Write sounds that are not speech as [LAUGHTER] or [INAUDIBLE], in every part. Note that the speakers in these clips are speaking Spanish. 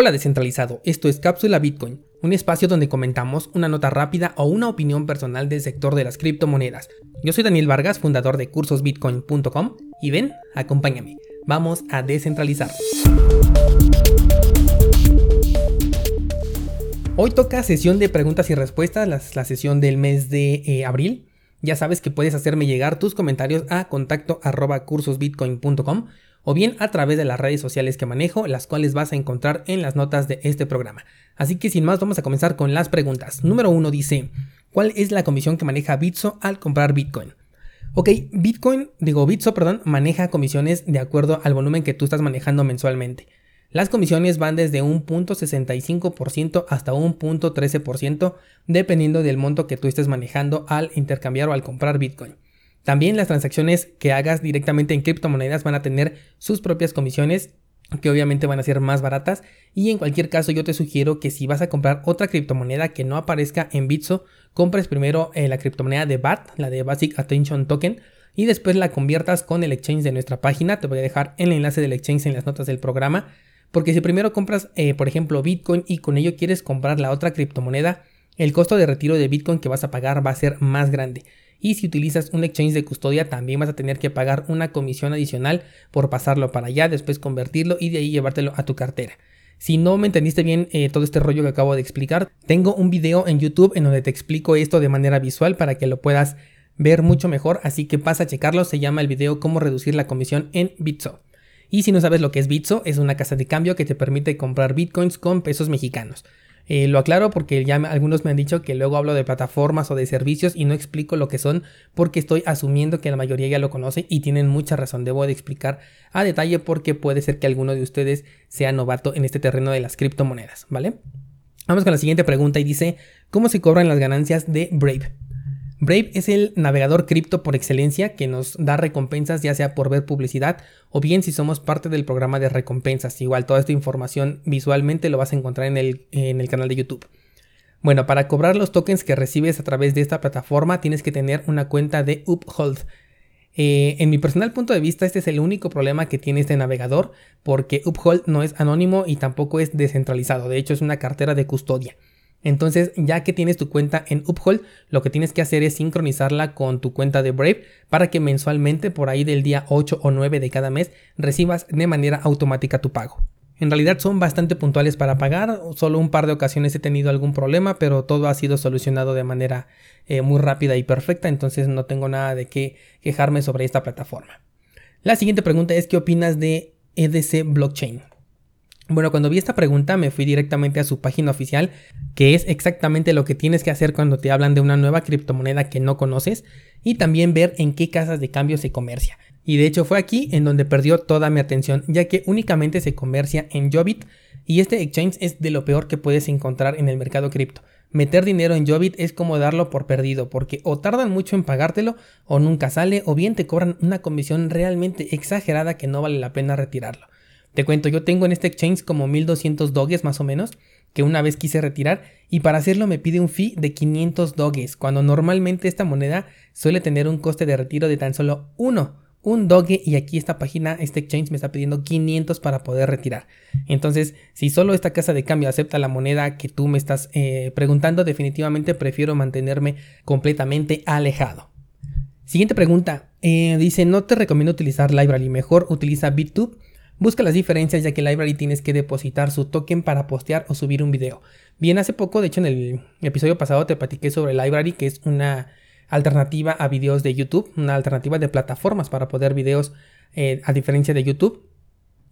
Hola descentralizado, esto es Cápsula Bitcoin, un espacio donde comentamos una nota rápida o una opinión personal del sector de las criptomonedas. Yo soy Daniel Vargas, fundador de cursosbitcoin.com y ven, acompáñame, vamos a descentralizar. Hoy toca sesión de preguntas y respuestas, la, sesión del mes de eh, abril. Ya sabes que puedes hacerme llegar tus comentarios a contacto cursosbitcoin.com o bien a través de las redes sociales que manejo, las cuales vas a encontrar en las notas de este programa. Así que sin más vamos a comenzar con las preguntas. Número 1 dice, ¿cuál es la comisión que maneja Bitso al comprar Bitcoin? Ok, Bitcoin, digo Bitso, perdón, maneja comisiones de acuerdo al volumen que tú estás manejando mensualmente. Las comisiones van desde un punto .65% hasta un punto .13% dependiendo del monto que tú estés manejando al intercambiar o al comprar Bitcoin. También las transacciones que hagas directamente en criptomonedas van a tener sus propias comisiones que obviamente van a ser más baratas y en cualquier caso yo te sugiero que si vas a comprar otra criptomoneda que no aparezca en Bitso, compres primero eh, la criptomoneda de BAT, la de Basic Attention Token, y después la conviertas con el exchange de nuestra página. Te voy a dejar el enlace del exchange en las notas del programa, porque si primero compras, eh, por ejemplo, Bitcoin y con ello quieres comprar la otra criptomoneda, el costo de retiro de Bitcoin que vas a pagar va a ser más grande. Y si utilizas un exchange de custodia, también vas a tener que pagar una comisión adicional por pasarlo para allá, después convertirlo y de ahí llevártelo a tu cartera. Si no me entendiste bien eh, todo este rollo que acabo de explicar, tengo un video en YouTube en donde te explico esto de manera visual para que lo puedas ver mucho mejor, así que pasa a checarlo, se llama el video cómo reducir la comisión en Bitso. Y si no sabes lo que es Bitso, es una casa de cambio que te permite comprar bitcoins con pesos mexicanos. Eh, lo aclaro porque ya algunos me han dicho que luego hablo de plataformas o de servicios y no explico lo que son porque estoy asumiendo que la mayoría ya lo conoce y tienen mucha razón. Debo de explicar a detalle porque puede ser que alguno de ustedes sea novato en este terreno de las criptomonedas, ¿vale? Vamos con la siguiente pregunta y dice, ¿cómo se cobran las ganancias de Brave? Brave es el navegador cripto por excelencia que nos da recompensas ya sea por ver publicidad o bien si somos parte del programa de recompensas. Igual toda esta información visualmente lo vas a encontrar en el, en el canal de YouTube. Bueno, para cobrar los tokens que recibes a través de esta plataforma tienes que tener una cuenta de Uphold. Eh, en mi personal punto de vista, este es el único problema que tiene este navegador, porque Uphold no es anónimo y tampoco es descentralizado. De hecho, es una cartera de custodia. Entonces, ya que tienes tu cuenta en Uphold, lo que tienes que hacer es sincronizarla con tu cuenta de Brave para que mensualmente, por ahí del día 8 o 9 de cada mes, recibas de manera automática tu pago. En realidad son bastante puntuales para pagar, solo un par de ocasiones he tenido algún problema, pero todo ha sido solucionado de manera eh, muy rápida y perfecta, entonces no tengo nada de qué quejarme sobre esta plataforma. La siguiente pregunta es ¿qué opinas de EDC Blockchain? Bueno, cuando vi esta pregunta me fui directamente a su página oficial, que es exactamente lo que tienes que hacer cuando te hablan de una nueva criptomoneda que no conoces, y también ver en qué casas de cambio se comercia. Y de hecho fue aquí en donde perdió toda mi atención, ya que únicamente se comercia en Jobit, y este exchange es de lo peor que puedes encontrar en el mercado cripto. Meter dinero en Jobit es como darlo por perdido, porque o tardan mucho en pagártelo, o nunca sale, o bien te cobran una comisión realmente exagerada que no vale la pena retirarlo. Te cuento, yo tengo en este exchange como 1200 doges más o menos, que una vez quise retirar y para hacerlo me pide un fee de 500 doges, cuando normalmente esta moneda suele tener un coste de retiro de tan solo uno, un doge y aquí esta página, este exchange me está pidiendo 500 para poder retirar. Entonces, si solo esta casa de cambio acepta la moneda que tú me estás eh, preguntando, definitivamente prefiero mantenerme completamente alejado. Siguiente pregunta, eh, dice, no te recomiendo utilizar Library, mejor utiliza BitTube Busca las diferencias ya que Library tienes que depositar su token para postear o subir un video. Bien, hace poco, de hecho en el episodio pasado te platiqué sobre Library, que es una alternativa a videos de YouTube, una alternativa de plataformas para poder videos eh, a diferencia de YouTube.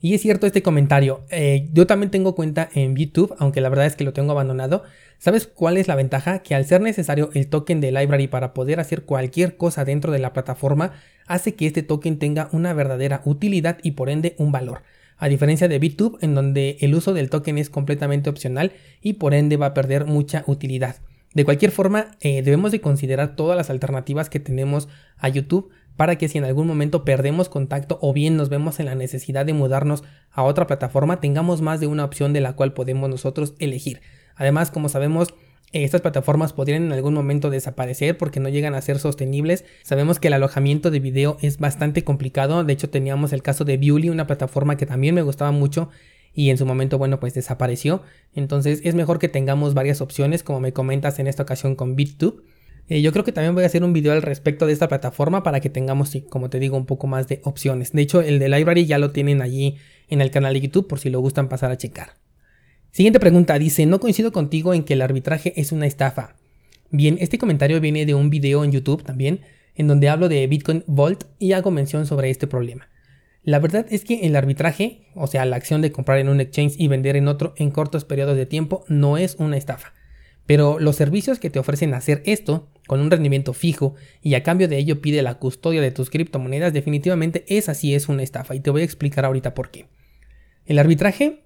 Y es cierto este comentario, eh, yo también tengo cuenta en YouTube, aunque la verdad es que lo tengo abandonado. ¿Sabes cuál es la ventaja? Que al ser necesario el token de Library para poder hacer cualquier cosa dentro de la plataforma, hace que este token tenga una verdadera utilidad y por ende un valor. A diferencia de BitTube, en donde el uso del token es completamente opcional y por ende va a perder mucha utilidad. De cualquier forma, eh, debemos de considerar todas las alternativas que tenemos a YouTube para que si en algún momento perdemos contacto o bien nos vemos en la necesidad de mudarnos a otra plataforma, tengamos más de una opción de la cual podemos nosotros elegir. Además, como sabemos, estas plataformas podrían en algún momento desaparecer porque no llegan a ser sostenibles. Sabemos que el alojamiento de video es bastante complicado. De hecho, teníamos el caso de Viewly, una plataforma que también me gustaba mucho y en su momento, bueno, pues desapareció. Entonces es mejor que tengamos varias opciones, como me comentas en esta ocasión con BitTube. Eh, yo creo que también voy a hacer un video al respecto de esta plataforma para que tengamos, como te digo, un poco más de opciones. De hecho, el de Library ya lo tienen allí en el canal de YouTube por si lo gustan pasar a checar. Siguiente pregunta, dice, no coincido contigo en que el arbitraje es una estafa. Bien, este comentario viene de un video en YouTube también, en donde hablo de Bitcoin Vault y hago mención sobre este problema. La verdad es que el arbitraje, o sea, la acción de comprar en un exchange y vender en otro en cortos periodos de tiempo, no es una estafa. Pero los servicios que te ofrecen hacer esto, con un rendimiento fijo, y a cambio de ello pide la custodia de tus criptomonedas, definitivamente esa sí es una estafa, y te voy a explicar ahorita por qué. El arbitraje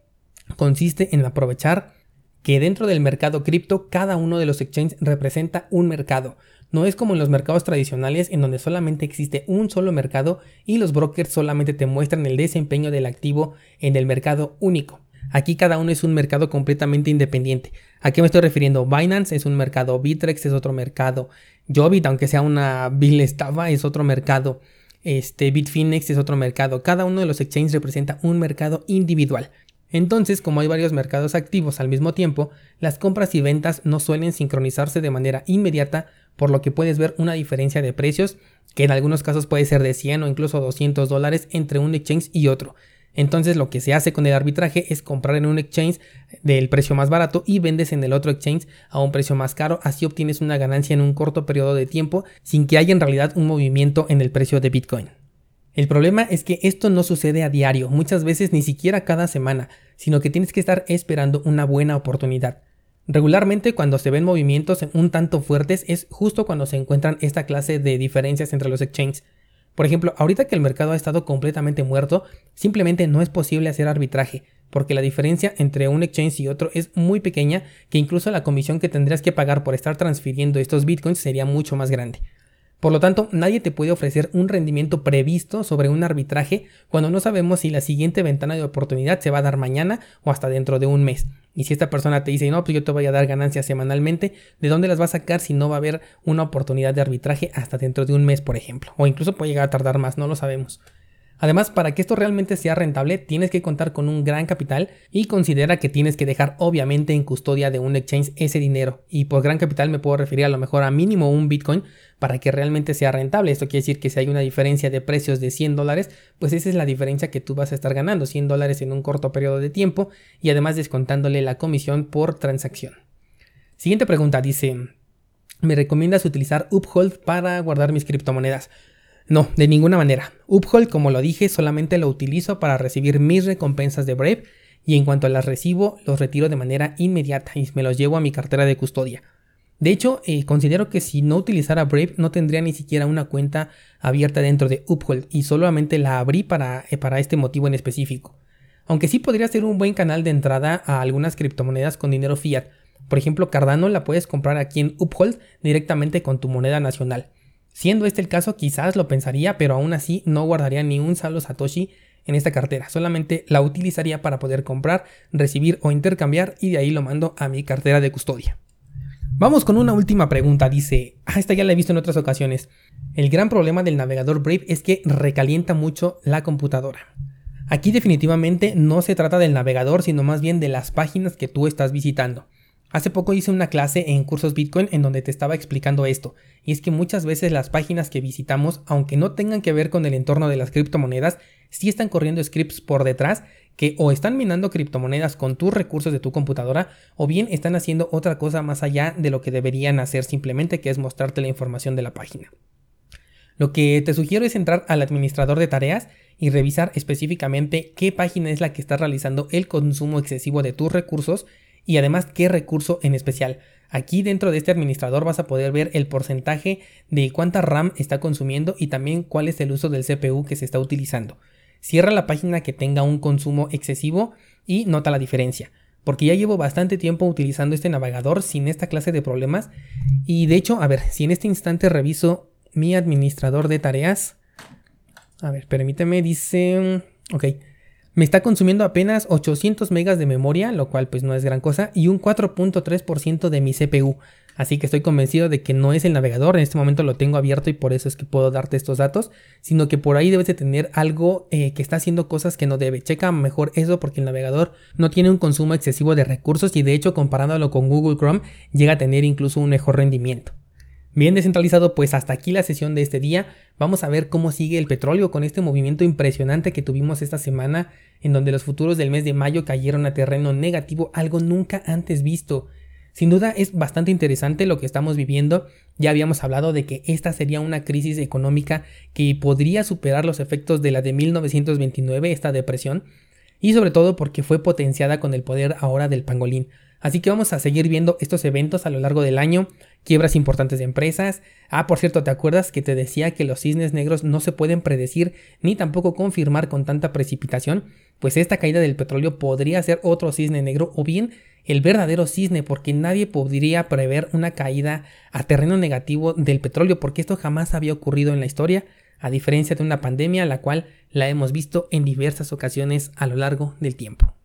consiste en aprovechar que dentro del mercado cripto cada uno de los exchanges representa un mercado, no es como en los mercados tradicionales en donde solamente existe un solo mercado y los brokers solamente te muestran el desempeño del activo en el mercado único. Aquí cada uno es un mercado completamente independiente. ¿A qué me estoy refiriendo? Binance es un mercado, Bitrex es otro mercado, Jobit, aunque sea una [LAUGHS] vil estafa, es otro mercado. Este, Bitfinex es otro mercado. Cada uno de los exchanges representa un mercado individual. Entonces, como hay varios mercados activos al mismo tiempo, las compras y ventas no suelen sincronizarse de manera inmediata por lo que puedes ver una diferencia de precios que en algunos casos puede ser de 100 o incluso 200 dólares entre un exchange y otro. Entonces lo que se hace con el arbitraje es comprar en un exchange del precio más barato y vendes en el otro exchange a un precio más caro, así obtienes una ganancia en un corto periodo de tiempo sin que haya en realidad un movimiento en el precio de Bitcoin. El problema es que esto no sucede a diario, muchas veces ni siquiera cada semana, sino que tienes que estar esperando una buena oportunidad. Regularmente cuando se ven movimientos un tanto fuertes es justo cuando se encuentran esta clase de diferencias entre los exchanges. Por ejemplo, ahorita que el mercado ha estado completamente muerto, simplemente no es posible hacer arbitraje, porque la diferencia entre un exchange y otro es muy pequeña que incluso la comisión que tendrías que pagar por estar transfiriendo estos bitcoins sería mucho más grande. Por lo tanto, nadie te puede ofrecer un rendimiento previsto sobre un arbitraje cuando no sabemos si la siguiente ventana de oportunidad se va a dar mañana o hasta dentro de un mes. Y si esta persona te dice, no, pues yo te voy a dar ganancias semanalmente, ¿de dónde las va a sacar si no va a haber una oportunidad de arbitraje hasta dentro de un mes, por ejemplo? O incluso puede llegar a tardar más, no lo sabemos. Además, para que esto realmente sea rentable, tienes que contar con un gran capital y considera que tienes que dejar obviamente en custodia de un exchange ese dinero. Y por gran capital me puedo referir a lo mejor a mínimo un Bitcoin para que realmente sea rentable. Esto quiere decir que si hay una diferencia de precios de 100 dólares, pues esa es la diferencia que tú vas a estar ganando, 100 dólares en un corto periodo de tiempo y además descontándole la comisión por transacción. Siguiente pregunta dice, ¿me recomiendas utilizar Uphold para guardar mis criptomonedas? No, de ninguna manera. Uphold, como lo dije, solamente lo utilizo para recibir mis recompensas de Brave y en cuanto las recibo, los retiro de manera inmediata y me los llevo a mi cartera de custodia. De hecho, eh, considero que si no utilizara Brave no tendría ni siquiera una cuenta abierta dentro de Uphold y solamente la abrí para, eh, para este motivo en específico. Aunque sí podría ser un buen canal de entrada a algunas criptomonedas con dinero fiat. Por ejemplo, Cardano la puedes comprar aquí en Uphold directamente con tu moneda nacional. Siendo este el caso, quizás lo pensaría, pero aún así no guardaría ni un solo Satoshi en esta cartera, solamente la utilizaría para poder comprar, recibir o intercambiar y de ahí lo mando a mi cartera de custodia. Vamos con una última pregunta, dice, ah, esta ya la he visto en otras ocasiones. El gran problema del navegador Brave es que recalienta mucho la computadora. Aquí definitivamente no se trata del navegador, sino más bien de las páginas que tú estás visitando. Hace poco hice una clase en cursos Bitcoin en donde te estaba explicando esto, y es que muchas veces las páginas que visitamos, aunque no tengan que ver con el entorno de las criptomonedas, sí están corriendo scripts por detrás que o están minando criptomonedas con tus recursos de tu computadora o bien están haciendo otra cosa más allá de lo que deberían hacer simplemente que es mostrarte la información de la página. Lo que te sugiero es entrar al administrador de tareas y revisar específicamente qué página es la que está realizando el consumo excesivo de tus recursos y además qué recurso en especial. Aquí dentro de este administrador vas a poder ver el porcentaje de cuánta RAM está consumiendo y también cuál es el uso del CPU que se está utilizando. Cierra la página que tenga un consumo excesivo y nota la diferencia. Porque ya llevo bastante tiempo utilizando este navegador sin esta clase de problemas. Y de hecho, a ver, si en este instante reviso mi administrador de tareas. A ver, permíteme, dice... Ok, me está consumiendo apenas 800 megas de memoria, lo cual pues no es gran cosa, y un 4.3% de mi CPU. Así que estoy convencido de que no es el navegador, en este momento lo tengo abierto y por eso es que puedo darte estos datos, sino que por ahí debes de tener algo eh, que está haciendo cosas que no debe. Checa mejor eso porque el navegador no tiene un consumo excesivo de recursos y de hecho comparándolo con Google Chrome llega a tener incluso un mejor rendimiento. Bien descentralizado, pues hasta aquí la sesión de este día. Vamos a ver cómo sigue el petróleo con este movimiento impresionante que tuvimos esta semana, en donde los futuros del mes de mayo cayeron a terreno negativo, algo nunca antes visto. Sin duda es bastante interesante lo que estamos viviendo. Ya habíamos hablado de que esta sería una crisis económica que podría superar los efectos de la de 1929, esta depresión, y sobre todo porque fue potenciada con el poder ahora del pangolín. Así que vamos a seguir viendo estos eventos a lo largo del año, quiebras importantes de empresas. Ah, por cierto, ¿te acuerdas que te decía que los cisnes negros no se pueden predecir ni tampoco confirmar con tanta precipitación? Pues esta caída del petróleo podría ser otro cisne negro o bien el verdadero cisne, porque nadie podría prever una caída a terreno negativo del petróleo, porque esto jamás había ocurrido en la historia, a diferencia de una pandemia, la cual la hemos visto en diversas ocasiones a lo largo del tiempo.